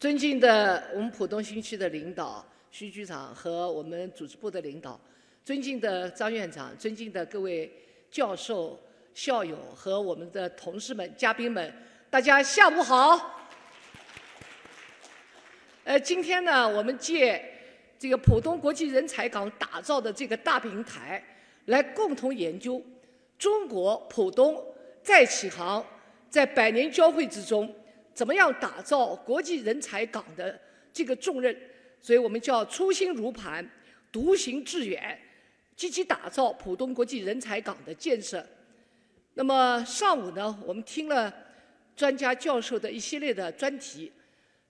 尊敬的我们浦东新区的领导徐局长和我们组织部的领导，尊敬的张院长，尊敬的各位教授、校友和我们的同事们、嘉宾们，大家下午好。呃，今天呢，我们借这个浦东国际人才港打造的这个大平台，来共同研究中国浦东再起航，在百年交汇之中。怎么样打造国际人才港的这个重任？所以我们叫初心如磐，独行致远，积极打造浦东国际人才港的建设。那么上午呢，我们听了专家教授的一系列的专题。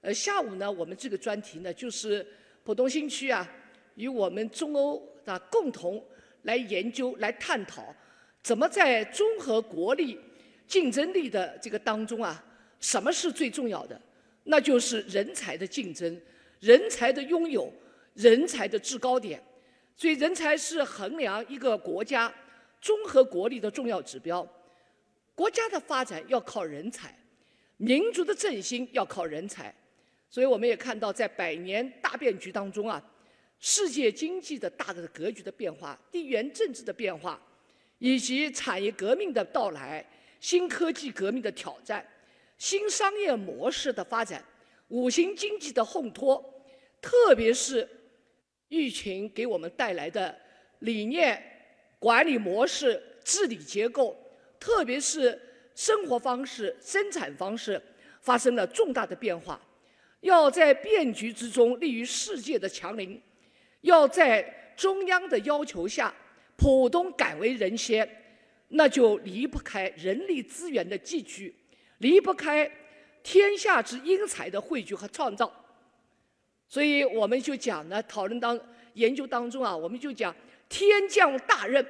呃，下午呢，我们这个专题呢，就是浦东新区啊，与我们中欧的共同来研究、来探讨，怎么在综合国力竞争力的这个当中啊。什么是最重要的？那就是人才的竞争，人才的拥有，人才的制高点。所以，人才是衡量一个国家综合国力的重要指标。国家的发展要靠人才，民族的振兴要靠人才。所以，我们也看到，在百年大变局当中啊，世界经济的大的格局的变化，地缘政治的变化，以及产业革命的到来，新科技革命的挑战。新商业模式的发展，五行经济的烘托，特别是疫情给我们带来的理念、管理模式、治理结构，特别是生活方式、生产方式发生了重大的变化。要在变局之中立于世界的强邻，要在中央的要求下，浦东敢为人先，那就离不开人力资源的集聚。离不开天下之英才的汇聚和创造，所以我们就讲呢，讨论当研究当中啊，我们就讲天降大任，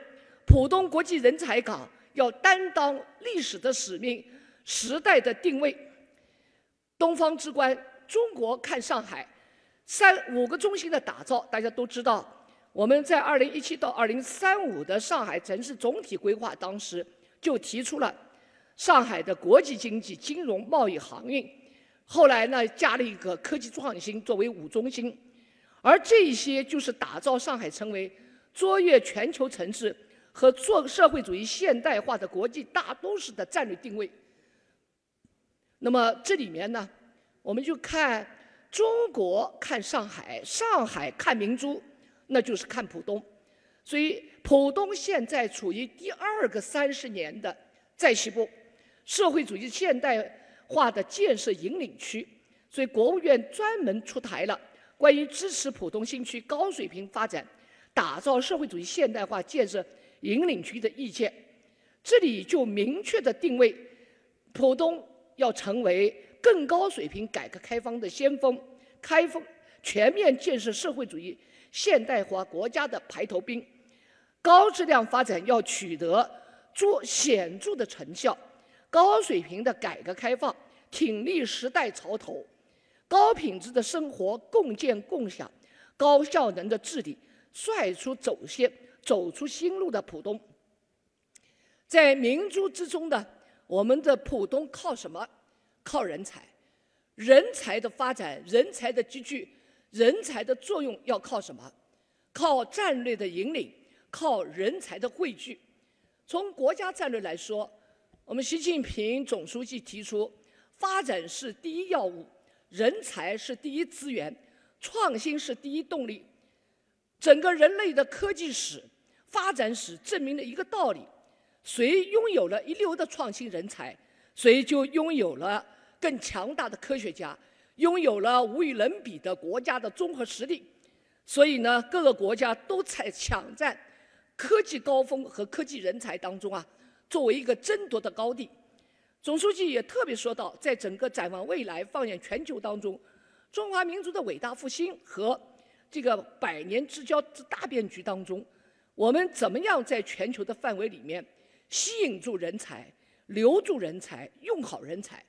浦东国际人才港要担当历史的使命、时代的定位。东方之冠，中国看上海，三五个中心的打造，大家都知道，我们在二零一七到二零三五的上海城市总体规划当时就提出了。上海的国际经济、金融、贸易、航运，后来呢加了一个科技创新作为五中心，而这些就是打造上海成为卓越全球城市和做社会主义现代化的国际大都市的战略定位。那么这里面呢，我们就看中国看上海，上海看明珠，那就是看浦东。所以浦东现在处于第二个三十年的在起步。社会主义现代化的建设引领区，所以国务院专门出台了关于支持浦东新区高水平发展、打造社会主义现代化建设引领区的意见。这里就明确的定位，浦东要成为更高水平改革开放的先锋，开放全面建设社会主义现代化国家的排头兵，高质量发展要取得做显著的成效。高水平的改革开放，挺立时代潮头；高品质的生活，共建共享；高效能的治理，率出走线，走出新路的浦东。在明珠之中呢我们的浦东靠什么？靠人才。人才的发展，人才的集聚，人才的作用要靠什么？靠战略的引领，靠人才的汇聚。从国家战略来说。我们习近平总书记提出，发展是第一要务，人才是第一资源，创新是第一动力。整个人类的科技史、发展史证明了一个道理：谁拥有了一流的创新人才，谁就拥有了更强大的科学家，拥有了无与伦比的国家的综合实力。所以呢，各个国家都在抢占科技高峰和科技人才当中啊。作为一个争夺的高地，总书记也特别说到，在整个展望未来、放眼全球当中，中华民族的伟大复兴和这个百年之交之大变局当中，我们怎么样在全球的范围里面吸引住人才、留住人才、用好人才？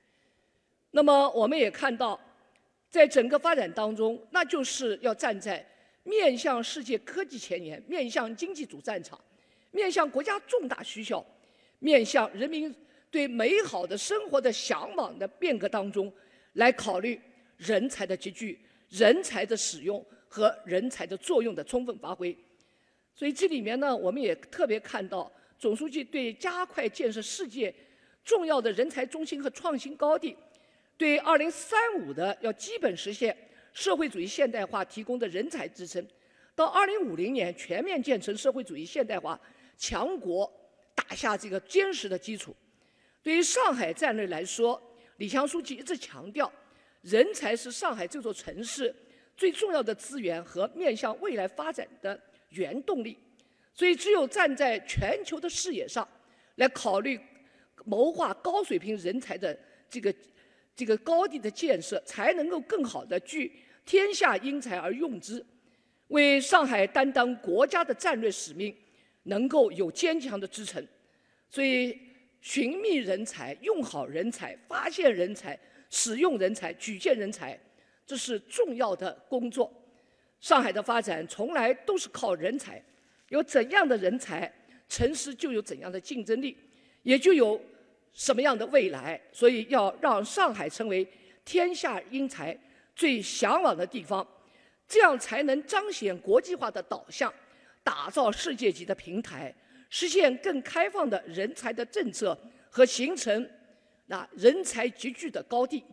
那么我们也看到，在整个发展当中，那就是要站在面向世界科技前沿、面向经济主战场、面向国家重大需求。面向人民对美好的生活的向往的变革当中，来考虑人才的集聚、人才的使用和人才的作用的充分发挥。所以这里面呢，我们也特别看到总书记对加快建设世界重要的人才中心和创新高地，对二零三五的要基本实现社会主义现代化提供的人才支撑，到二零五零年全面建成社会主义现代化强国打下这个坚实的基础。对于上海战略来说，李强书记一直强调，人才是上海这座城市最重要的资源和面向未来发展的原动力。所以，只有站在全球的视野上来考虑谋划高水平人才的这个这个高地的建设，才能够更好的聚天下英才而用之，为上海担当国家的战略使命能够有坚强的支撑。所以。寻觅人才、用好人才、发现人才、使用人才、举荐人才，这是重要的工作。上海的发展从来都是靠人才，有怎样的人才，城市就有怎样的竞争力，也就有什么样的未来。所以要让上海成为天下英才最向往的地方，这样才能彰显国际化的导向，打造世界级的平台。实现更开放的人才的政策和形成那人才集聚的高地。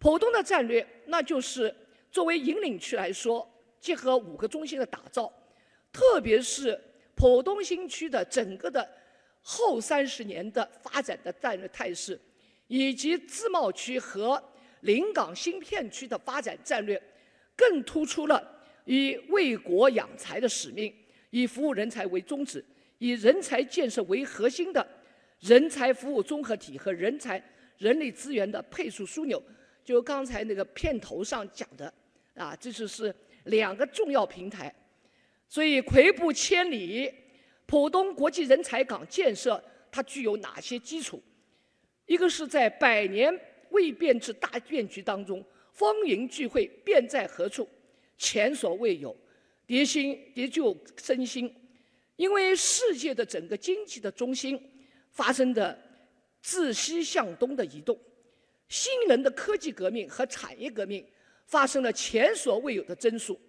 浦东的战略，那就是作为引领区来说，结合五个中心的打造，特别是浦东新区的整个的后三十年的发展的战略态势，以及自贸区和临港新片区的发展战略，更突出了以为国养才的使命，以服务人才为宗旨。以人才建设为核心的人才服务综合体和人才人力资源的配速枢纽，就刚才那个片头上讲的啊，这就是两个重要平台。所以，跬步千里，浦东国际人才港建设它具有哪些基础？一个是在百年未变之大变局当中，风云聚会，变在何处？前所未有，迭新迭旧身心。因为世界的整个经济的中心发生的自西向东的移动，新一轮的科技革命和产业革命发生了前所未有的增速，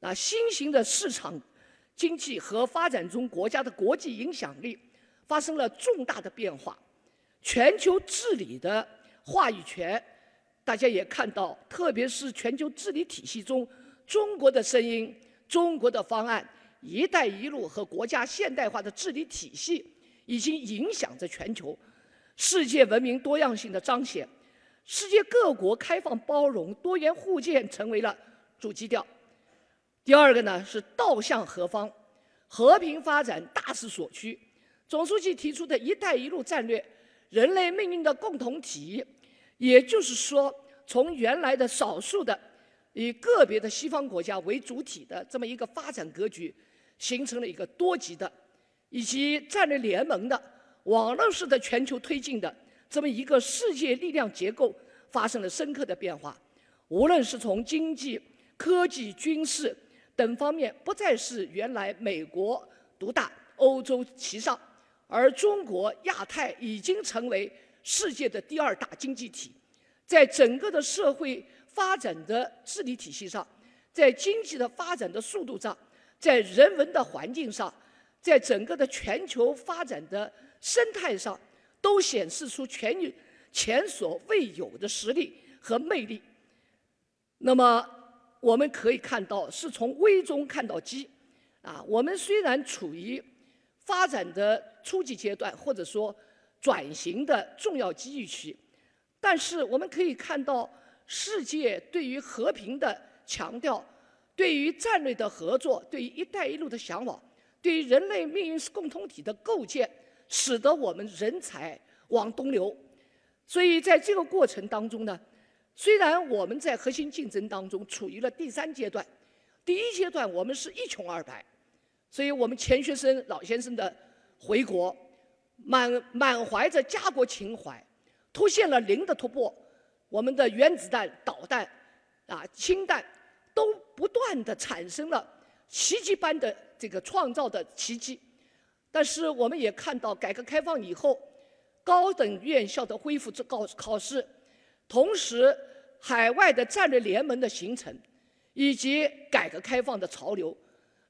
啊，新型的市场经济和发展中国家的国际影响力发生了重大的变化，全球治理的话语权，大家也看到，特别是全球治理体系中，中国的声音，中国的方案。“一带一路”和国家现代化的治理体系已经影响着全球世界文明多样性的彰显，世界各国开放包容、多元互鉴成为了主基调。第二个呢是道向何方，和平发展大势所趋。总书记提出的一带一路战略，人类命运的共同体，也就是说，从原来的少数的以个别的西方国家为主体的这么一个发展格局。形成了一个多极的，以及战略联盟的网络式的全球推进的这么一个世界力量结构发生了深刻的变化。无论是从经济、科技、军事等方面，不再是原来美国独大、欧洲其上，而中国、亚太已经成为世界的第二大经济体。在整个的社会发展的治理体系上，在经济的发展的速度上。在人文的环境上，在整个的全球发展的生态上，都显示出全前所未有的实力和魅力。那么，我们可以看到，是从危中看到机。啊，我们虽然处于发展的初级阶段，或者说转型的重要机遇期，但是我们可以看到，世界对于和平的强调。对于战略的合作，对于“一带一路”的向往，对于人类命运共同体的构建，使得我们人才往东流。所以在这个过程当中呢，虽然我们在核心竞争当中处于了第三阶段，第一阶段我们是一穷二白，所以我们钱学森老先生的回国，满满怀着家国情怀，突现了零的突破，我们的原子弹、导弹啊、氢弹。都不断的产生了奇迹般的这个创造的奇迹，但是我们也看到，改革开放以后，高等院校的恢复考考试，同时海外的战略联盟的形成，以及改革开放的潮流。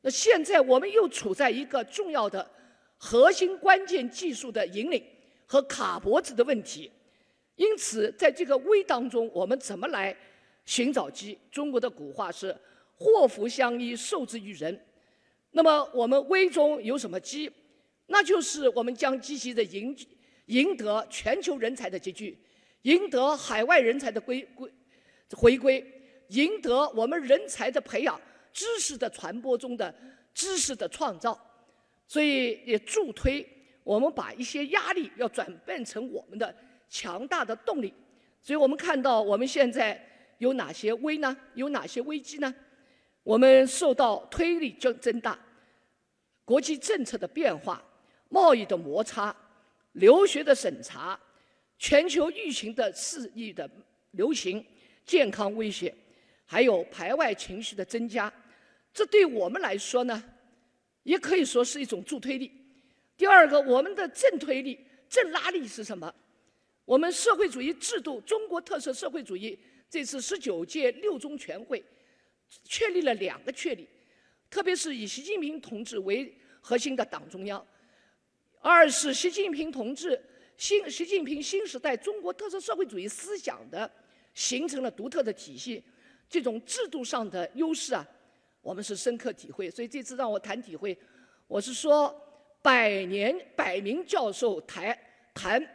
那现在我们又处在一个重要的核心关键技术的引领和卡脖子的问题。因此，在这个危当中，我们怎么来寻找机？中国的古话是“祸福相依，受之于人”。那么，我们危中有什么机？那就是我们将积极的赢赢得全球人才的集聚，赢得海外人才的归归回归，赢得我们人才的培养、知识的传播中的知识的创造。所以，也助推我们把一些压力要转变成我们的。强大的动力，所以我们看到我们现在有哪些危呢？有哪些危机呢？我们受到推力增增大，国际政策的变化、贸易的摩擦、留学的审查、全球疫情的肆意的流行、健康威胁，还有排外情绪的增加，这对我们来说呢，也可以说是一种助推力。第二个，我们的正推力、正拉力是什么？我们社会主义制度，中国特色社会主义这次十九届六中全会确立了两个确立，特别是以习近平同志为核心的党中央；二是习近平同志新习近平新时代中国特色社会主义思想的形成了独特的体系，这种制度上的优势啊，我们是深刻体会。所以这次让我谈体会，我是说百年百名教授谈谈。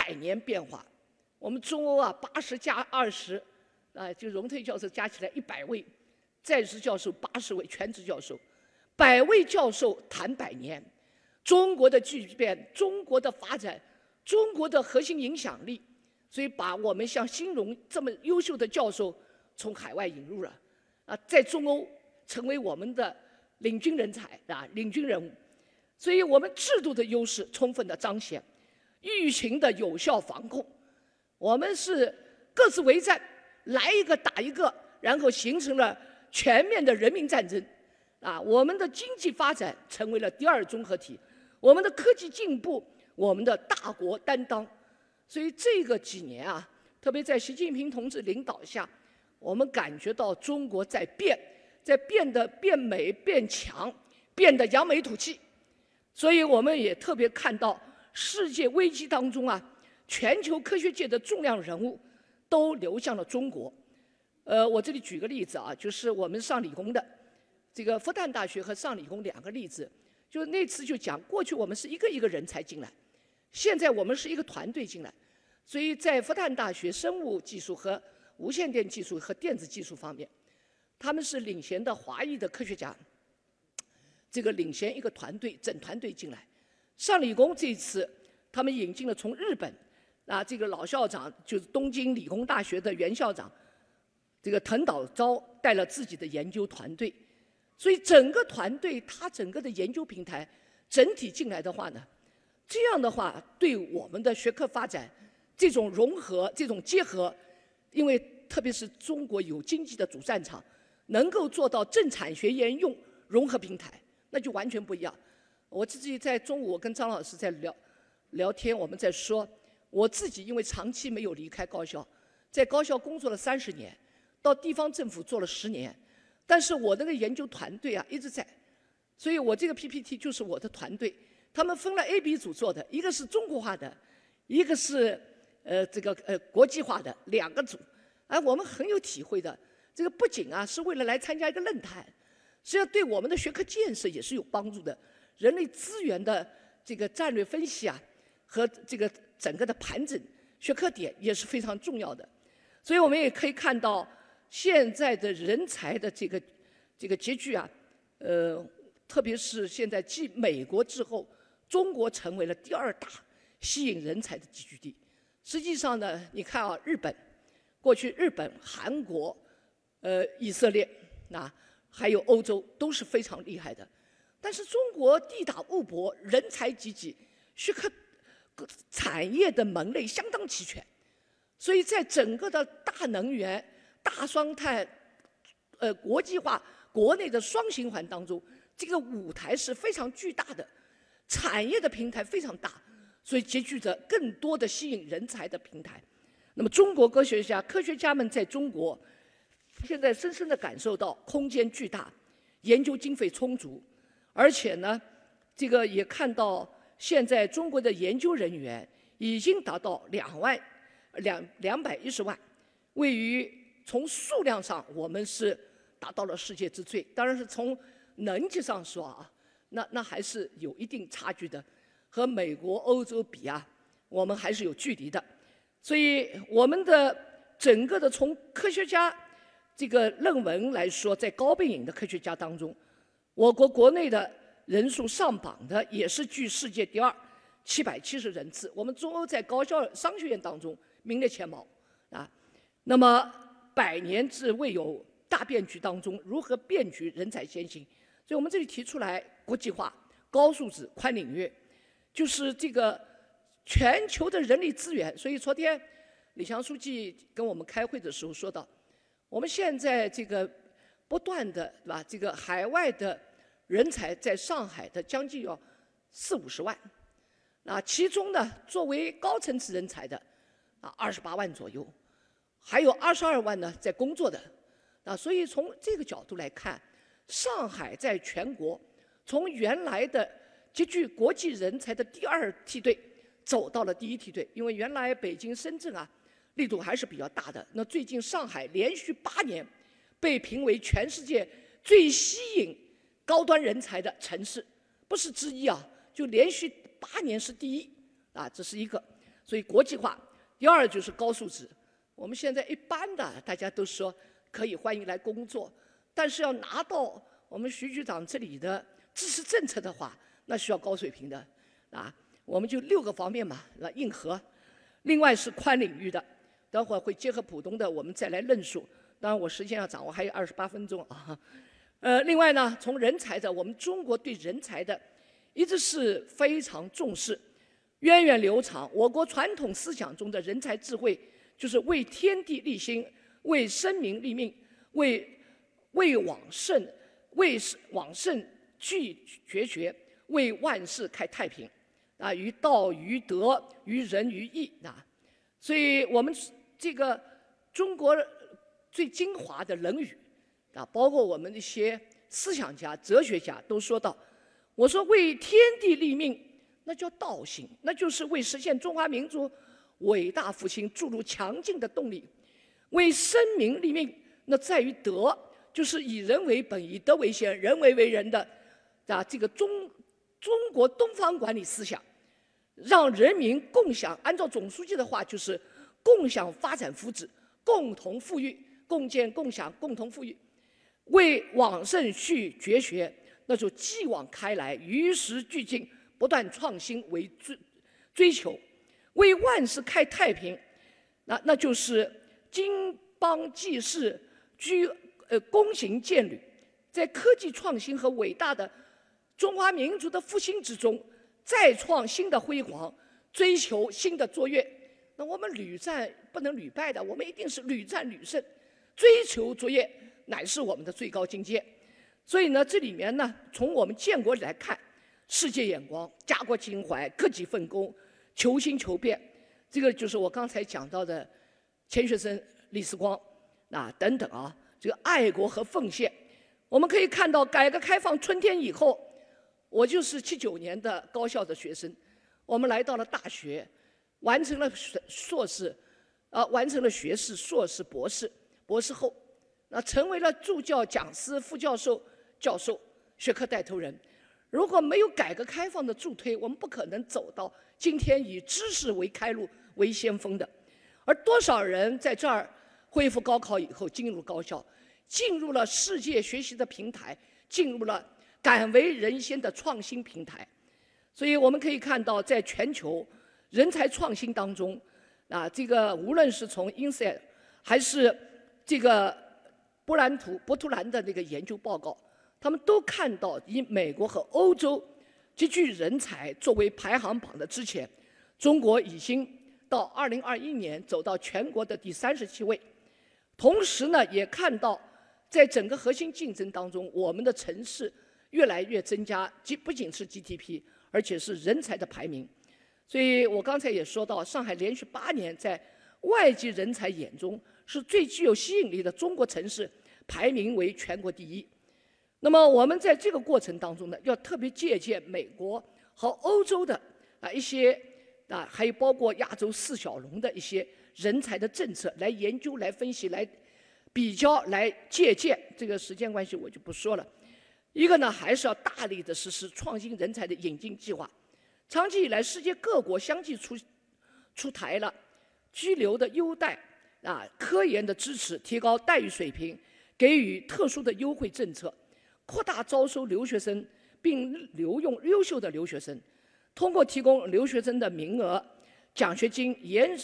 百年变化，我们中欧啊，八十加二十，啊，就荣退教授加起来一百位，在职教授八十位，全职教授，百位教授谈百年，中国的巨变，中国的发展，中国的核心影响力，所以把我们像新荣这么优秀的教授从海外引入了，啊，在中欧成为我们的领军人才啊，领军人物，所以我们制度的优势充分的彰显。疫情的有效防控，我们是各自为战，来一个打一个，然后形成了全面的人民战争。啊，我们的经济发展成为了第二综合体，我们的科技进步，我们的大国担当。所以这个几年啊，特别在习近平同志领导下，我们感觉到中国在变，在变得变美、变强、变得扬眉吐气。所以我们也特别看到。世界危机当中啊，全球科学界的重量人物都流向了中国。呃，我这里举个例子啊，就是我们上理工的这个复旦大学和上理工两个例子。就那次就讲，过去我们是一个一个人才进来，现在我们是一个团队进来。所以在复旦大学生物技术和无线电技术和电子技术方面，他们是领衔的华裔的科学家，这个领衔一个团队，整团队进来。上理工这一次，他们引进了从日本，啊，这个老校长就是东京理工大学的原校长，这个藤岛昭带了自己的研究团队，所以整个团队他整个的研究平台整体进来的话呢，这样的话对我们的学科发展这种融合、这种结合，因为特别是中国有经济的主战场，能够做到政产学研用融合平台，那就完全不一样。我自己在中午我跟张老师在聊聊天，我们在说，我自己因为长期没有离开高校，在高校工作了三十年，到地方政府做了十年，但是我那个研究团队啊一直在，所以我这个 PPT 就是我的团队，他们分了 A、B 组做的，一个是中国化的，一个是呃这个呃国际化的两个组，哎，我们很有体会的，这个不仅啊是为了来参加一个论坛，实际上对我们的学科建设也是有帮助的。人类资源的这个战略分析啊，和这个整个的盘整学科点也是非常重要的，所以我们也可以看到现在的人才的这个这个集聚啊，呃，特别是现在继美国之后，中国成为了第二大吸引人才的集聚地。实际上呢，你看啊，日本过去日本、韩国、呃以色列啊，还有欧洲都是非常厉害的。但是中国地大物博，人才济济，学科产业的门类相当齐全，所以在整个的大能源、大双碳、呃国际化、国内的双循环当中，这个舞台是非常巨大的，产业的平台非常大，所以集聚着更多的吸引人才的平台。那么中国科学家、科学家们在中国，现在深深地感受到空间巨大，研究经费充足，而且呢，这个也看到现在中国的研究人员已经达到两万两两百一十万，位于从数量上我们是达到了世界之最，当然是从能级上说啊，那那还是有一定差距的，和美国、欧洲比啊，我们还是有距离的。所以，我们的整个的从科学家这个论文来说，在高背影的科学家当中，我国国内的人数上榜的也是居世界第二，七百七十人次。我们中欧在高校商学院当中名列前茅啊。那么，百年之未有大变局当中，如何变局？人才先行。所以我们这里提出来，国际化、高素质、宽领域，就是这个。全球的人力资源，所以昨天李强书记跟我们开会的时候说到，我们现在这个不断的对吧？这个海外的人才在上海的将近要四五十万，那，其中呢作为高层次人才的啊二十八万左右，还有二十二万呢在工作的，啊，所以从这个角度来看，上海在全国从原来的极具国际人才的第二梯队。走到了第一梯队，因为原来北京、深圳啊，力度还是比较大的。那最近上海连续八年被评为全世界最吸引高端人才的城市，不是之一啊，就连续八年是第一啊，这是一个。所以国际化，第二就是高素质。我们现在一般的大家都说可以欢迎来工作，但是要拿到我们徐局长这里的支持政策的话，那需要高水平的啊。我们就六个方面嘛，那硬核，另外是宽领域的，等会儿会结合浦东的，我们再来论述。当然我时间要掌握，还有二十八分钟啊。呃，另外呢，从人才的，我们中国对人才的一直是非常重视，源远流长。我国传统思想中的人才智慧，就是为天地立心，为生民立命，为为往圣，为往圣继绝学，为万世开太平。啊，于道于德于仁于义啊，所以我们这个中国最精华的《论语》啊，包括我们一些思想家、哲学家都说到：我说为天地立命，那叫道行，那就是为实现中华民族伟大复兴注入强劲的动力；为生民立命，那在于德，就是以人为本、以德为先、人为为人的啊这个中中国东方管理思想。让人民共享，按照总书记的话，就是共享发展福祉，共同富裕，共建共享，共同富裕。为往圣续绝学，那就继往开来，与时俱进，不断创新为追追求。为万世开太平，那那就是经邦济世，居呃躬行践履，在科技创新和伟大的中华民族的复兴之中。再创新的辉煌，追求新的卓越。那我们屡战不能屡败的，我们一定是屡战屡胜。追求卓越乃是我们的最高境界。所以呢，这里面呢，从我们建国来看，世界眼光、家国情怀、克己奋工、求新求变，这个就是我刚才讲到的钱学森、李四光啊等等啊，这个爱国和奉献。我们可以看到，改革开放春天以后。我就是七九年的高校的学生，我们来到了大学，完成了硕硕士，啊，完成了学士、硕士、博士、博士后，那成为了助教、讲师、副教授、教授、学科带头人。如果没有改革开放的助推，我们不可能走到今天以知识为开路、为先锋的。而多少人在这儿恢复高考以后进入高校，进入了世界学习的平台，进入了。敢为人先的创新平台，所以我们可以看到，在全球人才创新当中，啊，这个无论是从 INSEAD 还是这个波兰图波图兰的那个研究报告，他们都看到以美国和欧洲极具人才作为排行榜的之前，中国已经到二零二一年走到全国的第三十七位，同时呢，也看到在整个核心竞争当中，我们的城市。越来越增加，即不仅是 GDP，而且是人才的排名。所以我刚才也说到，上海连续八年在外籍人才眼中是最具有吸引力的中国城市排名为全国第一。那么我们在这个过程当中呢，要特别借鉴美国和欧洲的啊一些啊，还有包括亚洲四小龙的一些人才的政策来研究、来分析、来比较、来借鉴。这个时间关系我就不说了。一个呢，还是要大力的实施创新人才的引进计划。长期以来，世界各国相继出出台了居留的优待啊、科研的支持、提高待遇水平、给予特殊的优惠政策。扩大招收留学生，并留用优秀的留学生，通过提供留学生的名额、奖学金、延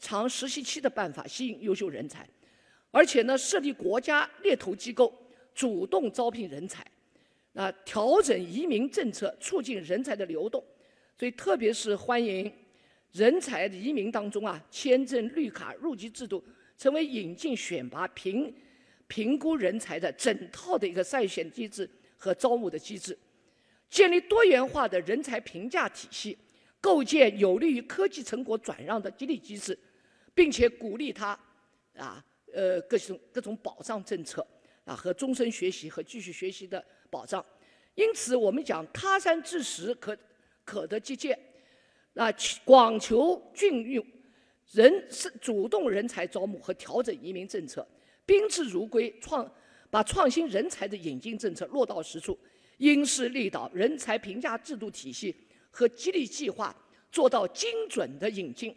长实习期的办法吸引优秀人才，而且呢，设立国家猎头机构，主动招聘人才，啊，调整移民政策，促进人才的流动。所以，特别是欢迎人才移民当中啊，签证、绿卡、入籍制度成为引进、选拔、评。评估人才的整套的一个筛选机制和招募的机制，建立多元化的人才评价体系，构建有利于科技成果转让的激励机制，并且鼓励他啊呃各种各种保障政策啊和终身学习和继续学习的保障。因此，我们讲他山之石可可得借鉴啊，广求俊用人是主动人才招募和调整移民政策。宾至如归，创把创新人才的引进政策落到实处，因势利导，人才评价制度体系和激励计划做到精准的引进，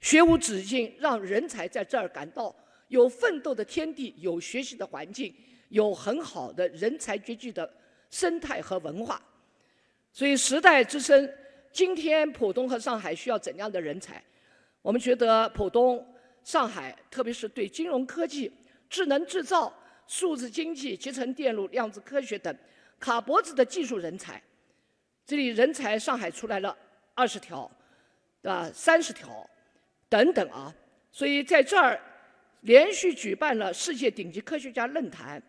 学无止境，让人才在这儿感到有奋斗的天地，有学习的环境，有很好的人才聚聚的生态和文化。所以时代之声，今天浦东和上海需要怎样的人才？我们觉得浦东、上海，特别是对金融科技。智能制造、数字经济、集成电路、量子科学等卡脖子的技术人才，这里人才上海出来了二十条，对吧？三十条等等啊，所以在这儿连续举办了世界顶级科学家论坛，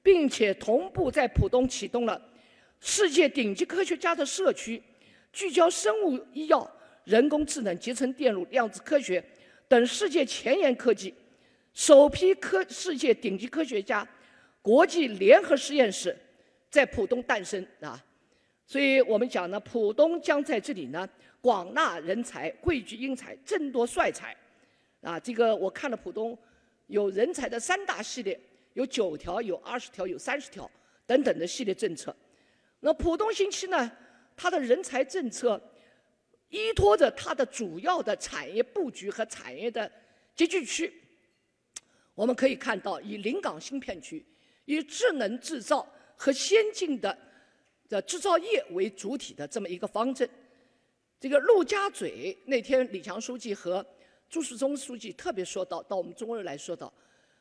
并且同步在浦东启动了世界顶级科学家的社区，聚焦生物医药、人工智能、集成电路、量子科学等世界前沿科技。首批科世界顶级科学家国际联合实验室在浦东诞生啊，所以我们讲呢，浦东将在这里呢广纳人才、汇聚英才、争夺帅才啊。这个我看了浦东有人才的三大系列，有九条、有二十条、有三十条等等的系列政策。那浦东新区呢，它的人才政策依托着它的主要的产业布局和产业的集聚区。我们可以看到，以临港新片区、以智能制造和先进的的制造业为主体的这么一个方针。这个陆家嘴那天，李强书记和朱世忠书记特别说到，到我们中国人来说到，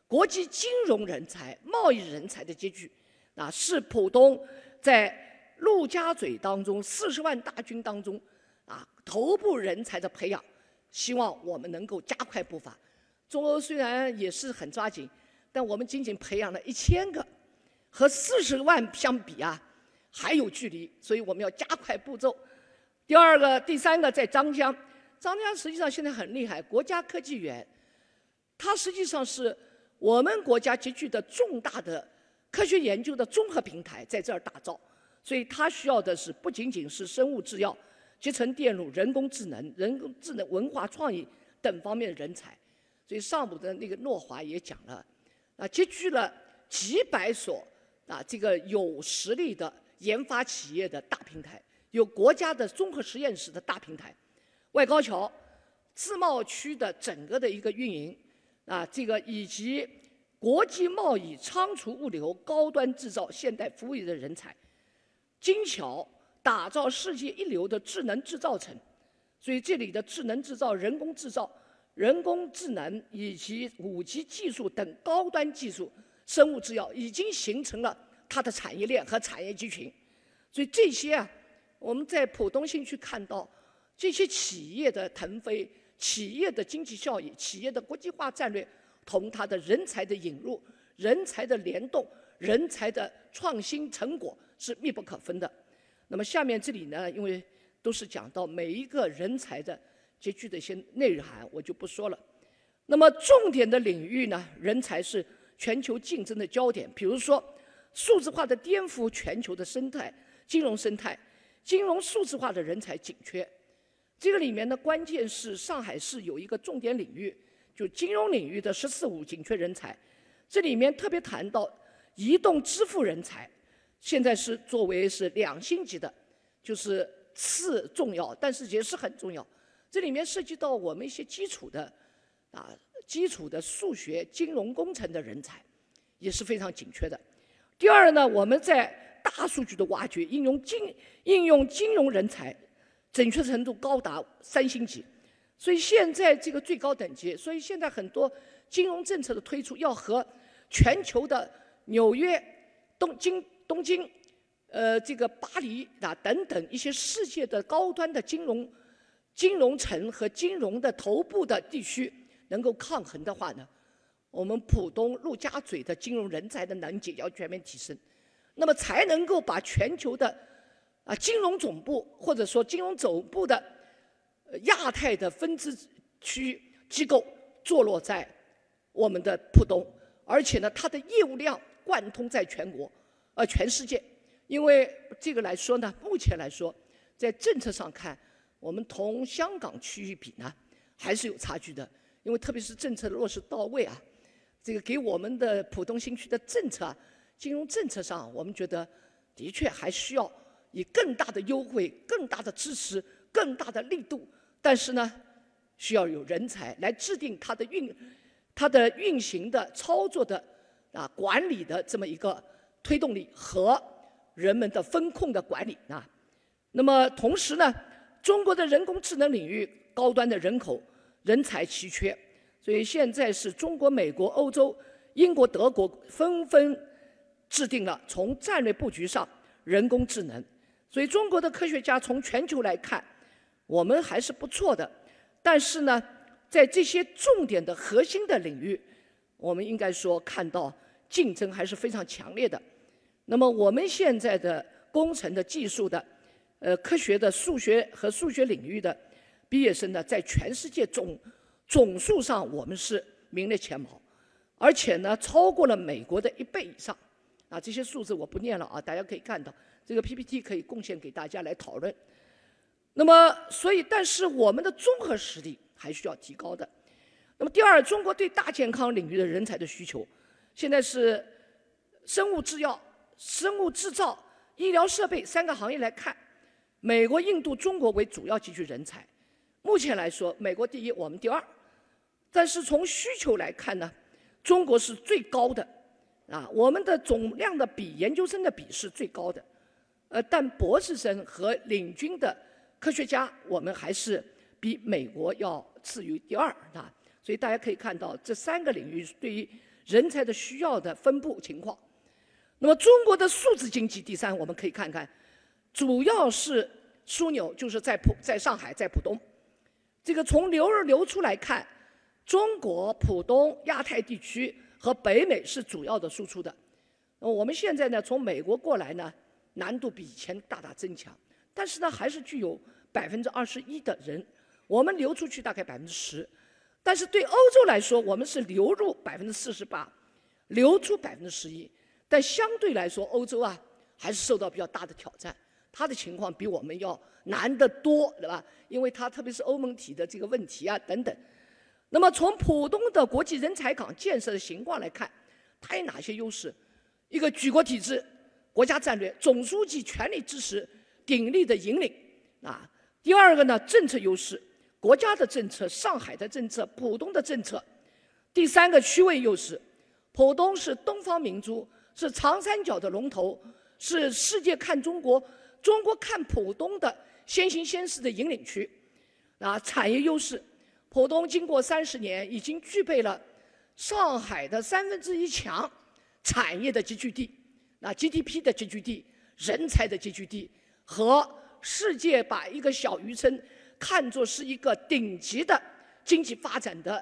国际金融人才、贸易人才的集聚，啊，是浦东在陆家嘴当中四十万大军当中啊头部人才的培养，希望我们能够加快步伐。中欧虽然也是很抓紧，但我们仅仅培养了一千个，和四十万相比啊，还有距离，所以我们要加快步骤。第二个、第三个在张江，张江实际上现在很厉害，国家科技园，它实际上是我们国家集聚的重大的科学研究的综合平台，在这儿打造，所以它需要的是不仅仅是生物制药、集成电路、人工智能、人工智能、文化创意等方面的人才。所以上午的那个诺华也讲了，啊，集聚了几百所啊这个有实力的研发企业的大平台，有国家的综合实验室的大平台，外高桥自贸区的整个的一个运营，啊，这个以及国际贸易、仓储物流、高端制造、现代服务业的人才，精巧打造世界一流的智能制造城，所以这里的智能制造、人工制造。人工智能以及五 G 技术等高端技术、生物制药已经形成了它的产业链和产业集群，所以这些啊，我们在浦东新区看到这些企业的腾飞、企业的经济效益、企业的国际化战略，同它的人才的引入、人才的联动、人才的创新成果是密不可分的。那么下面这里呢，因为都是讲到每一个人才的。结句的一些内涵我就不说了。那么重点的领域呢，人才是全球竞争的焦点。比如说，数字化的颠覆全球的生态，金融生态，金融数字化的人才紧缺。这个里面的关键是上海市有一个重点领域，就金融领域的“十四五”紧缺人才。这里面特别谈到移动支付人才，现在是作为是两星级的，就是次重要，但是也是很重要。这里面涉及到我们一些基础的啊基础的数学、金融工程的人才，也是非常紧缺的。第二呢，我们在大数据的挖掘、应用金应用金融人才，准确程度高达三星级。所以现在这个最高等级，所以现在很多金融政策的推出要和全球的纽约、东京、东京，呃，这个巴黎啊等等一些世界的高端的金融金融城和金融的头部的地区能够抗衡的话呢，我们浦东陆家嘴的金融人才的能级要全面提升，那么才能够把全球的啊金融总部或者说金融总部的。亚太的分支区机构坐落在我们的浦东，而且呢，它的业务量贯通在全国，呃，全世界。因为这个来说呢，目前来说，在政策上看，我们同香港区域比呢，还是有差距的。因为特别是政策落实到位啊，这个给我们的浦东新区的政策，金融政策上，我们觉得的确还需要以更大的优惠、更大的支持、更大的力度。但是呢，需要有人才来制定它的运、它的运行的操作的啊管理的这么一个推动力和人们的风控的管理啊。那么同时呢，中国的人工智能领域高端的人口人才奇缺，所以现在是中国、美国、欧洲、英国、德国纷纷制定了从战略布局上人工智能。所以中国的科学家从全球来看。我们还是不错的，但是呢，在这些重点的核心的领域，我们应该说看到竞争还是非常强烈的。那么我们现在的工程的技术的，呃，科学的数学和数学领域的毕业生呢，在全世界总总数上，我们是名列前茅，而且呢，超过了美国的一倍以上。啊，这些数字我不念了啊，大家可以看到，这个 PPT 可以贡献给大家来讨论。那么，所以，但是我们的综合实力还需要提高的。那么，第二，中国对大健康领域的人才的需求，现在是生物制药、生物制造、医疗设备三个行业来看，美国、印度、中国为主要集聚人才。目前来说，美国第一，我们第二。但是从需求来看呢，中国是最高的，啊，我们的总量的比研究生的比是最高的，呃，但博士生和领军的。科学家，我们还是比美国要次于第二啊，所以大家可以看到这三个领域对于人才的需要的分布情况。那么中国的数字经济第三，我们可以看看，主要是枢纽就是在浦在上海在浦东。这个从流入流出来看，中国浦东亚太地区和北美是主要的输出的。我们现在呢，从美国过来呢，难度比以前大大增强，但是呢，还是具有。百分之二十一的人，我们流出去大概百分之十，但是对欧洲来说，我们是流入百分之四十八，流出百分之十一。但相对来说，欧洲啊还是受到比较大的挑战，它的情况比我们要难得多，对吧？因为它特别是欧盟体的这个问题啊等等。那么从浦东的国际人才港建设的情况来看，它有哪些优势？一个举国体制、国家战略、总书记全力支持、鼎力的引领啊。第二个呢，政策优势，国家的政策、上海的政策、浦东的政策。第三个区位优势，浦东是东方明珠，是长三角的龙头，是世界看中国、中国看浦东的先行先试的引领区。啊，产业优势，浦东经过三十年，已经具备了上海的三分之一强产业的集聚地，啊 GDP 的集聚地、人才的集聚地和。世界把一个小渔村看作是一个顶级的经济发展的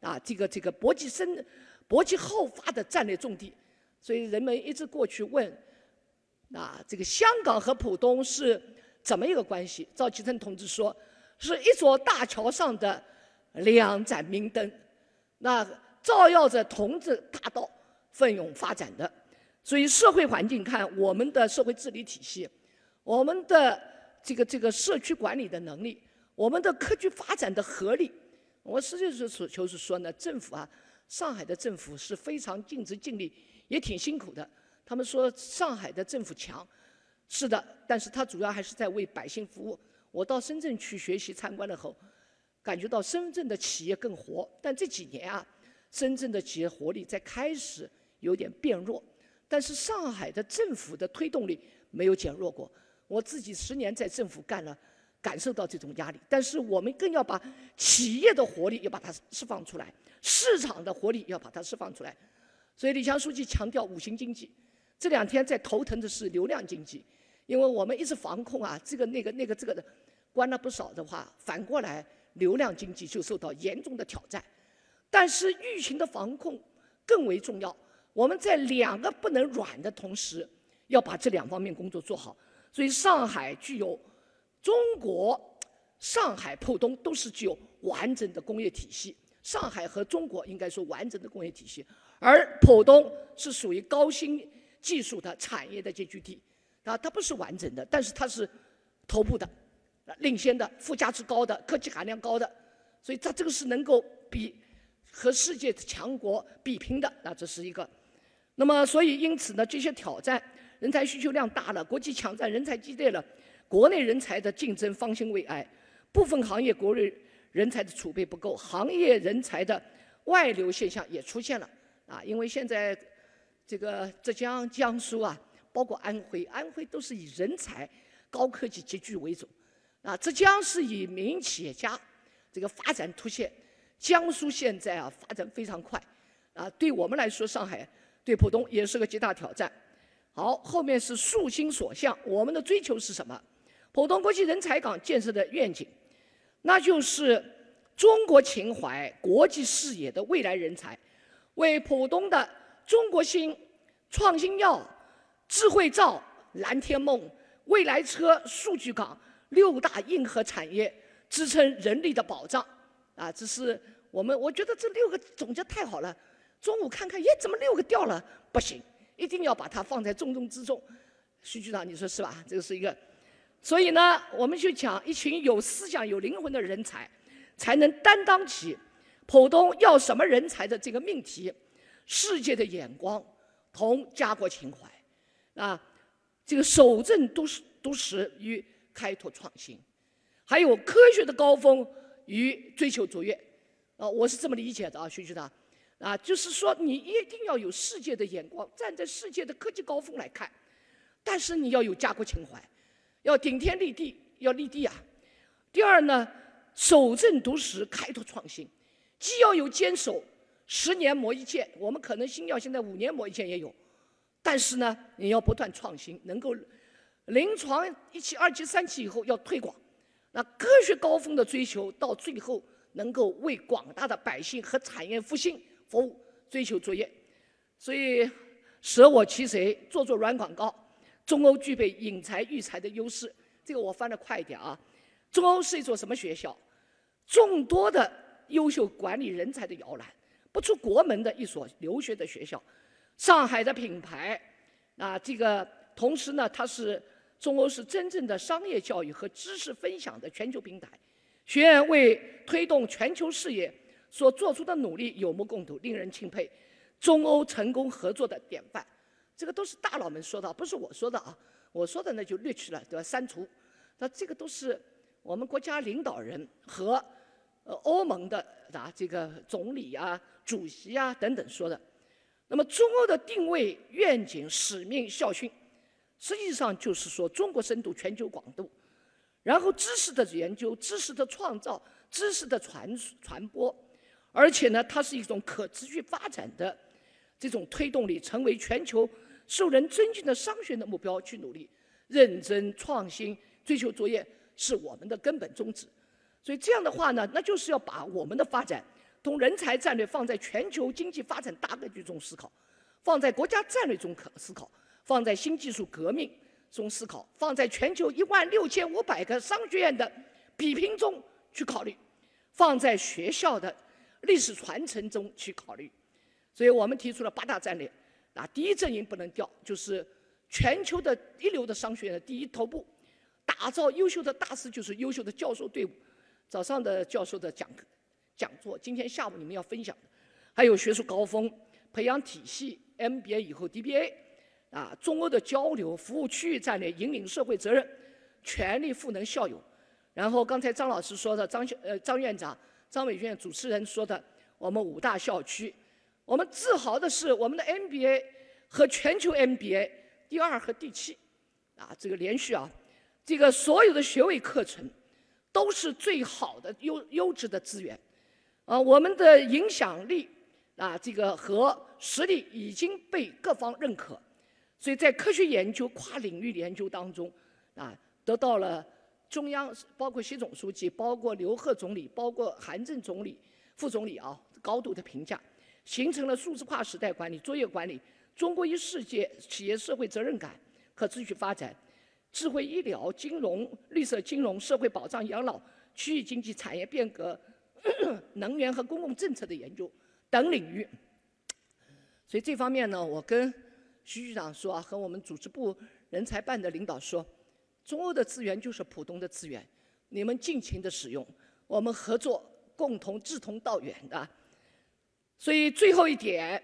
啊，这个这个国际生、国际后发的战略重地，所以人们一直过去问啊，这个香港和浦东是怎么一个关系？赵启正同志说，是一座大桥上的两盏明灯，那照耀着同志大道奋勇发展的。所以社会环境看，我们的社会治理体系，我们的这个这个社区管理的能力，我们的科技发展的合力，我实际是求是说呢，政府啊，上海的政府是非常尽职尽力，也挺辛苦的。他们说上海的政府强，是的，但是他主要还是在为百姓服务。我到深圳去学习参观了后，感觉到深圳的企业更活。但这几年啊，深圳的企业活力在开始有点变弱。但是上海的政府的推动力没有减弱过。我自己十年在政府干了，感受到这种压力。但是我们更要把企业的活力要把它释放出来，市场的活力要把它释放出来。所以李强书记强调五行经济。这两天在头疼的是流量经济，因为我们一直防控啊，这个那个那个这个的关了不少的话，反过来流量经济就受到严重的挑战。但是疫情的防控更为重要。我们在两个不能软的同时，要把这两方面工作做好。所以上海具有中国上海浦东都是具有完整的工业体系。上海和中国应该说完整的工业体系，而浦东是属于高新技术的产业的集聚地。啊，它不是完整的，但是它是头部的、领先的、附加值高的、科技含量高的，所以它这个是能够比和世界强国比拼的。那这是一个。那么，所以因此呢，这些挑战，人才需求量大了，国际抢占人才激烈了，国内人才的竞争方兴未艾，部分行业国内人才的储备不够，行业人才的外流现象也出现了啊。因为现在这个浙江、江苏啊，包括安徽，安徽都是以人才、高科技集聚为主啊。浙江是以民营企业家这个发展突现，江苏现在啊发展非常快啊。对我们来说，上海。对浦东也是个极大挑战。好，后面是树心所向，我们的追求是什么？浦东国际人才港建设的愿景，那就是中国情怀、国际视野的未来人才，为浦东的中国芯、创新药、智慧造、蓝天梦、未来车、数据港六大硬核产业支撑人力的保障。啊，这是我们，我觉得这六个总结太好了。中午看看，耶，怎么六个掉了？不行，一定要把它放在重中之重。徐局长，你说是吧？这个是一个，所以呢，我们就讲一群有思想、有灵魂的人才，才能担当起浦东要什么人才的这个命题。世界的眼光同家国情怀，啊，这个守正都市都市与开拓创新，还有科学的高峰与追求卓越。啊，我是这么理解的啊，徐局长。啊，就是说，你一定要有世界的眼光，站在世界的科技高峰来看，但是你要有家国情怀，要顶天立地，要立地啊。第二呢，守正独实，开拓创新，既要有坚守，十年磨一剑，我们可能新药现在五年磨一剑也有，但是呢，你要不断创新，能够临床一期、二期、三期以后要推广，那科学高峰的追求，到最后能够为广大的百姓和产业复兴。服务追求卓越，所以舍我其谁，做做软广告。中欧具备引才育才的优势，这个我翻得快一点啊。中欧是一所什么学校？众多的优秀管理人才的摇篮，不出国门的一所留学的学校。上海的品牌啊，这个同时呢，它是中欧是真正的商业教育和知识分享的全球平台。学院为推动全球事业。所做出的努力有目共睹，令人钦佩。中欧成功合作的典范，这个都是大佬们说的，不是我说的啊。我说的那就略去了，对吧？删除。那这个都是我们国家领导人和欧盟的啊这个总理啊、主席啊等等说的。那么中欧的定位、愿景、使命、校训，实际上就是说中国深度、全球广度，然后知识的研究、知识的创造、知识的传传播。而且呢，它是一种可持续发展的这种推动力，成为全球受人尊敬的商学的目标去努力，认真创新、追求卓越是我们的根本宗旨。所以这样的话呢，那就是要把我们的发展同人才战略放在全球经济发展大格局中思考，放在国家战略中可思考，放在新技术革命中思考，放在全球一万六千五百个商学院的比拼中去考虑，放在学校的。历史传承中去考虑。所以我们提出了八大战略，啊，第一阵营不能掉，就是全球的一流的商学院的第一头部，打造优秀的大师，就是优秀的教授队伍。早上的教授的讲课讲座，今天下午你们要分享的，还有学术高峰、培养体系、MBA 以后 DBA，啊，中欧的交流、服务区域战略、引领社会责任，全力赋能校友。然后刚才张老师说的，张校呃张院长、张伟院主持人说的，我们五大校区。我们自豪的是，我们的 MBA 和全球 MBA 第二和第七，啊，这个连续啊，这个所有的学位课程都是最好的优优质的资源，啊，我们的影响力啊，这个和实力已经被各方认可，所以在科学研究、跨领域研究当中，啊，得到了中央包括习总书记、包括刘鹤总理、包括韩正总理、副总理啊高度的评价。形成了数字化时代管理、作业管理、中国与世界企业社会责任感、可持续发展、智慧医疗、金融、绿色金融、社会保障、养老、区域经济、产业变革、能源和公共政策的研究等领域。所以这方面呢，我跟徐局长说啊，和我们组织部人才办的领导说，中欧的资源就是浦东的资源，你们尽情的使用，我们合作，共同志同道远的。所以最后一点，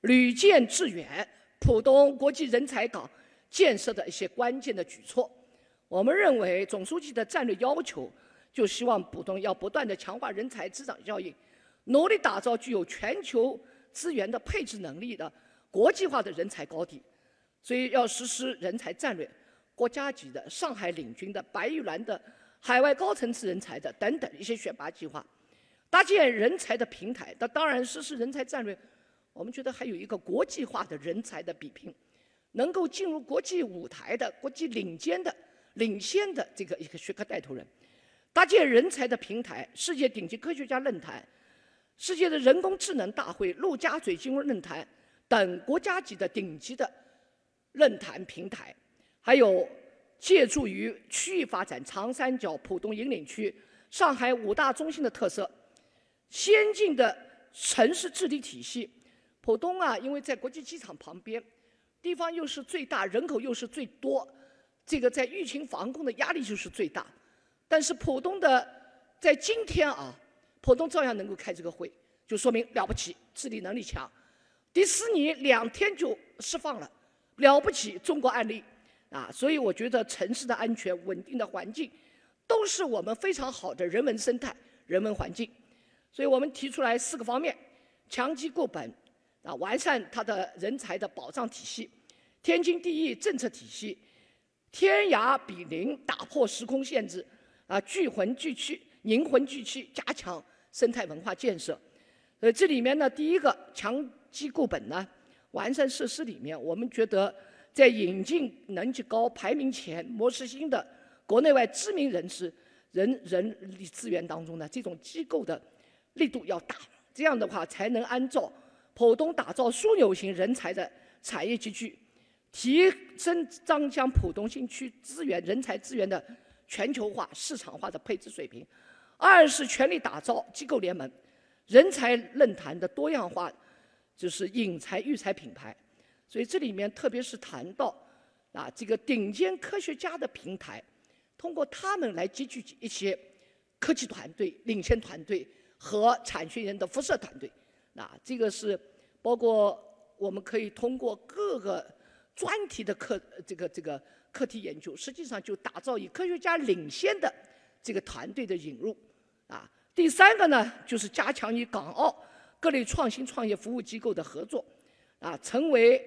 屡建致远，浦东国际人才港建设的一些关键的举措，我们认为总书记的战略要求，就希望浦东要不断的强化人才滋长效应，努力打造具有全球资源的配置能力的国际化的人才高地，所以要实施人才战略，国家级的、上海领军的、白玉兰的、海外高层次人才的等等一些选拔计划。搭建人才的平台，那当然实施人才战略。我们觉得还有一个国际化的人才的比拼，能够进入国际舞台的、国际领先的、领先的这个一个学科带头人，搭建人才的平台，世界顶级科学家论坛、世界的人工智能大会、陆家嘴金融论坛等国家级的顶级的论坛平台，还有借助于区域发展，长三角、浦东引领区、上海五大中心的特色。先进的城市治理体系，浦东啊，因为在国际机场旁边，地方又是最大，人口又是最多，这个在疫情防控的压力就是最大。但是浦东的在今天啊，浦东照样能够开这个会，就说明了不起，治理能力强。迪士尼两天就释放了，了不起，中国案例啊！所以我觉得城市的安全、稳定的环境，都是我们非常好的人文生态、人文环境。所以我们提出来四个方面：强基固本，啊，完善它的人才的保障体系；天经地义政策体系；天涯比邻，打破时空限制，啊，聚魂聚气，凝魂聚气，加强生态文化建设。呃，这里面呢，第一个强基固本呢，完善设施里面，我们觉得在引进能级高、排名前、模式新的国内外知名人士、人人力资源当中呢，这种机构的。力度要大，这样的话才能按照浦东打造枢纽型人才的产业集聚，提升张江浦东新区资源人才资源的全球化、市场化的配置水平。二是全力打造机构联盟、人才论坛的多样化，就是引才育才品牌。所以这里面特别是谈到啊，这个顶尖科学家的平台，通过他们来集聚一些科技团队、领先团队。和产学研的辐射团队，那这个是包括我们可以通过各个专题的课这个这个课题研究，实际上就打造以科学家领先的这个团队的引入啊。第三个呢，就是加强与港澳各类创新创业服务机构的合作啊，成为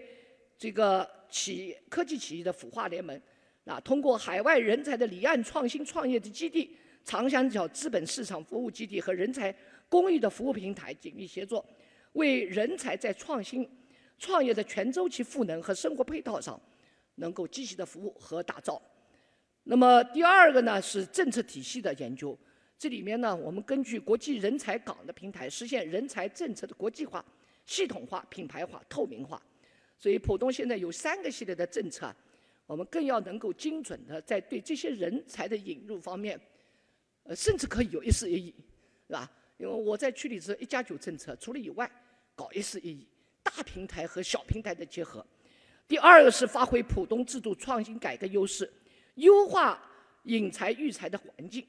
这个企业科技企业的孵化联盟啊，通过海外人才的离岸创新创业的基地。长三角资本市场服务基地和人才公益的服务平台紧密协作，为人才在创新创业的全周期赋能和生活配套上能够积极的服务和打造。那么第二个呢是政策体系的研究，这里面呢我们根据国际人才港的平台，实现人才政策的国际化、系统化、品牌化、透明化。所以浦东现在有三个系列的政策，我们更要能够精准的在对这些人才的引入方面。呃，甚至可以有一丝一议，是吧？因为我在区里是一加九政策，除了以外，搞一事一议，大平台和小平台的结合。第二个是发挥浦东制度创新改革优势，优化引才育才的环境。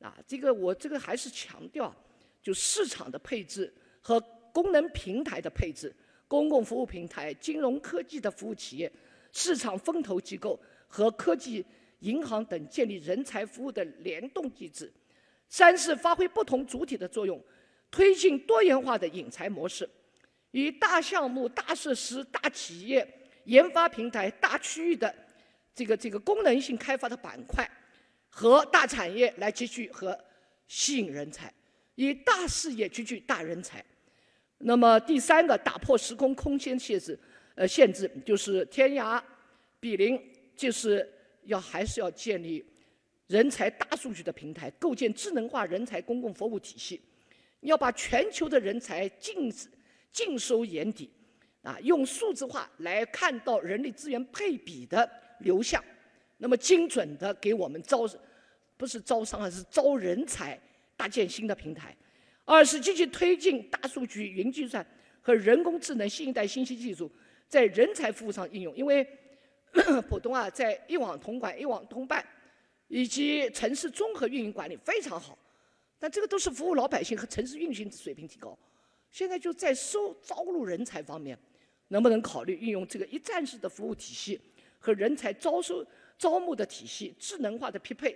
啊，这个我这个还是强调，就市场的配置和功能平台的配置，公共服务平台、金融科技的服务企业、市场风投机构和科技银行等建立人才服务的联动机制。三是发挥不同主体的作用，推进多元化的引才模式，以大项目、大设施、大企业研发平台、大区域的这个这个功能性开发的板块。和大产业来集聚和吸引人才，以大事业集聚大人才。那么第三个，打破时空空间限制，呃，限制就是天涯比邻，就是要还是要建立人才大数据的平台，构建智能化人才公共服务体系。要把全球的人才尽尽收眼底，啊，用数字化来看到人力资源配比的流向。那么精准的给我们招，不是招商，而是招人才，搭建新的平台；二是积极推进大数据、云计算和人工智能新一代信息技术在人才服务上应用。因为 浦东啊，在一网通管、一网通办以及城市综合运营管理非常好，但这个都是服务老百姓和城市运行水平提高。现在就在收招录人才方面，能不能考虑运用这个一站式的服务体系和人才招收？招募的体系、智能化的匹配、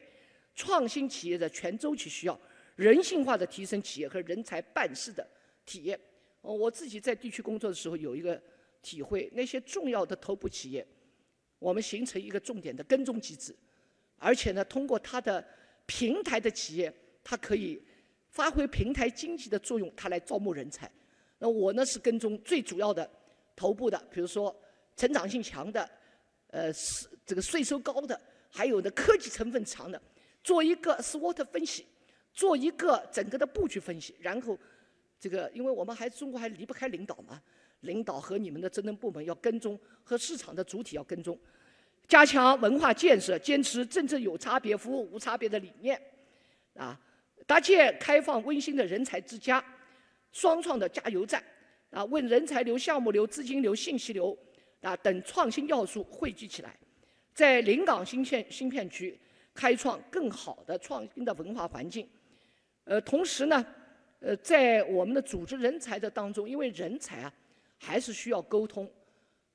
创新企业的全周期需要、人性化的提升企业和人才办事的体验。我自己在地区工作的时候有一个体会：那些重要的头部企业，我们形成一个重点的跟踪机制，而且呢，通过它的平台的企业，它可以发挥平台经济的作用，它来招募人才。那我呢是跟踪最主要的头部的，比如说成长性强的。呃，是这个税收高的，还有的科技成分强的，做一个 SWOT 分析，做一个整个的布局分析，然后这个，因为我们还中国还离不开领导嘛，领导和你们的职能部门要跟踪，和市场的主体要跟踪，加强文化建设，坚持真正有差别、服务无差别的理念，啊，搭建开放温馨的人才之家，双创的加油站，啊，为人才流、项目流、资金流、信息流。啊，等创新要素汇聚起来，在临港新片新片区开创更好的创新的文化环境。呃，同时呢，呃，在我们的组织人才的当中，因为人才啊，还是需要沟通，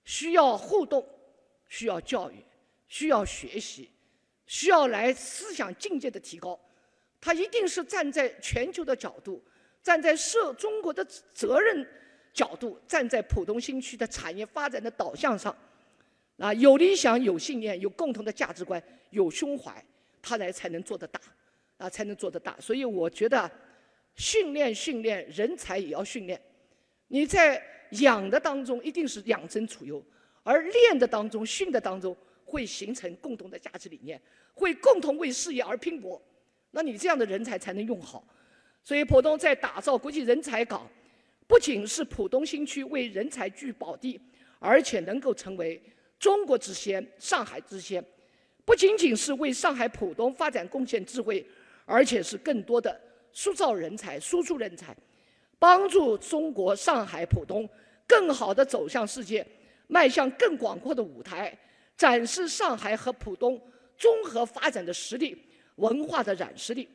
需要互动，需要教育，需要学习，需要来思想境界的提高。他一定是站在全球的角度，站在社中国的责任。角度站在浦东新区的产业发展的导向上，啊，有理想、有信念、有共同的价值观、有胸怀，他来才能做得大，啊，才能做得大。所以我觉得，训练训练人才也要训练。你在养的当中一定是养尊处优，而练的当中、训的当中会形成共同的价值理念，会共同为事业而拼搏。那你这样的人才才能用好。所以浦东在打造国际人才港。不仅是浦东新区为人才聚宝地，而且能够成为中国之先、上海之先。不仅仅是为上海浦东发展贡献智慧，而且是更多的塑造人才、输出人才，帮助中国上海浦东更好地走向世界，迈向更广阔的舞台，展示上海和浦东综合发展的实力、文化的软实力，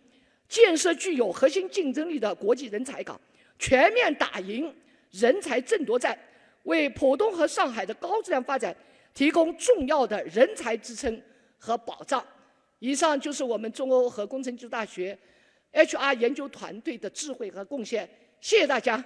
建设具有核心竞争力的国际人才港。全面打赢人才争夺战，为浦东和上海的高质量发展提供重要的人才支撑和保障。以上就是我们中欧和工程技术大学 HR 研究团队的智慧和贡献。谢谢大家。